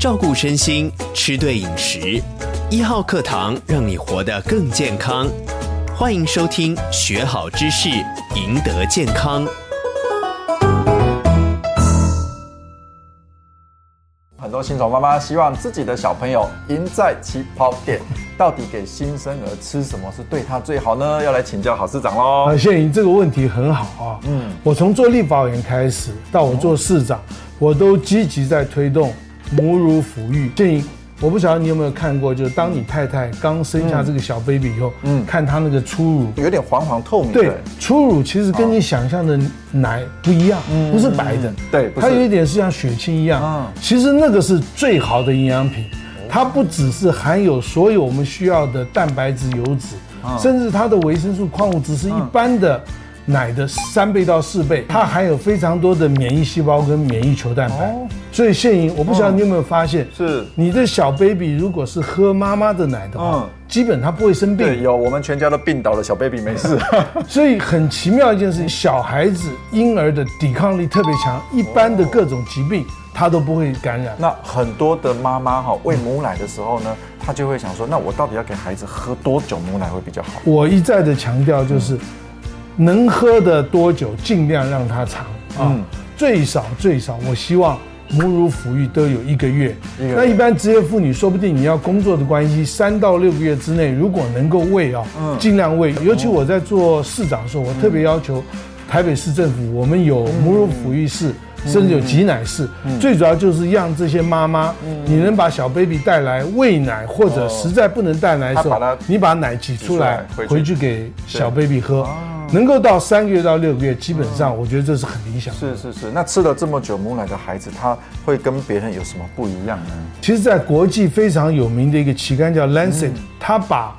照顾身心，吃对饮食。一号课堂让你活得更健康。欢迎收听，学好知识，赢得健康。很多新手妈妈希望自己的小朋友赢在起跑点，到底给新生儿吃什么是对他最好呢？要来请教郝市长喽。啊，谢谢你这个问题很好啊。嗯，我从做立法委员开始，到我做市长，我都积极在推动母乳抚育。建议。我不晓得你有没有看过，就是当你太太刚生下这个小 baby 以后，嗯，看她那个初乳有点黄黄透明。对，初乳其实跟你想象的奶不一样，不是白的，对，它有一点是像血清一样。嗯，其实那个是最好的营养品，它不只是含有所有我们需要的蛋白质、油脂，甚至它的维生素、矿物质是一般的。奶的三倍到四倍，它含有非常多的免疫细胞跟免疫球蛋白，所以现莹，我不晓得你有没有发现，是你的小 baby 如果是喝妈妈的奶的话，基本它不会生病。对，有我们全家都病倒了，小 baby 没事。所以很奇妙一件事情，小孩子婴儿的抵抗力特别强，一般的各种疾病他都不会感染。那很多的妈妈哈喂母奶的时候呢，她就会想说，那我到底要给孩子喝多久母奶会比较好？我一再的强调就是。能喝的多久，尽量让它长啊，嗯、最少最少，我希望母乳抚育都有一个月。那一般职业妇女，说不定你要工作的关系，三到六个月之内，如果能够喂啊，嗯、尽量喂。尤其我在做市长的时候，我特别要求台北市政府，我们有母乳抚育室。甚至有挤奶室，嗯、最主要就是让这些妈妈，嗯、你能把小 baby 带来喂奶，或者实在不能带奶的时候，你把奶挤出来，回去，给小 baby 喝，能够到三个月到六个月，基本上我觉得这是很理想的。是是是，那吃了这么久母奶的孩子，他会跟别人有什么不一样呢？其实，在国际非常有名的一个期刊叫《Lancet》，他把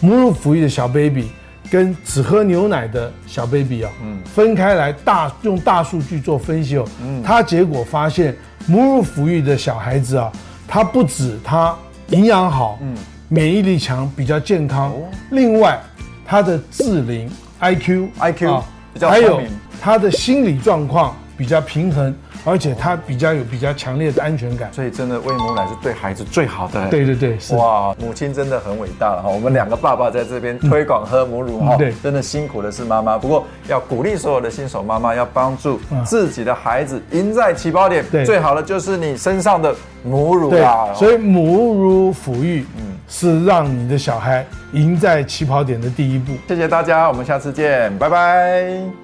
母乳抚育的小 baby。跟只喝牛奶的小 baby 啊，嗯，分开来大用大数据做分析哦，嗯，他结果发现母乳抚育的小孩子啊，他不止他营养好，嗯，免疫力强，比较健康，另外他的智龄 IQ IQ 比较还有他的心理状况比较平衡。而且它比较有比较强烈的安全感，所以真的喂母奶是对孩子最好的。对对对，是哇，母亲真的很伟大了哈。我们两个爸爸在这边推广喝母乳哈，对，真的辛苦的是妈妈。不过要鼓励所有的新手妈妈，要帮助自己的孩子赢在起跑点。对，最好的就是你身上的母乳啊。所以母乳抚育，嗯，是让你的小孩赢在起跑点的第一步。谢谢大家，我们下次见，拜拜。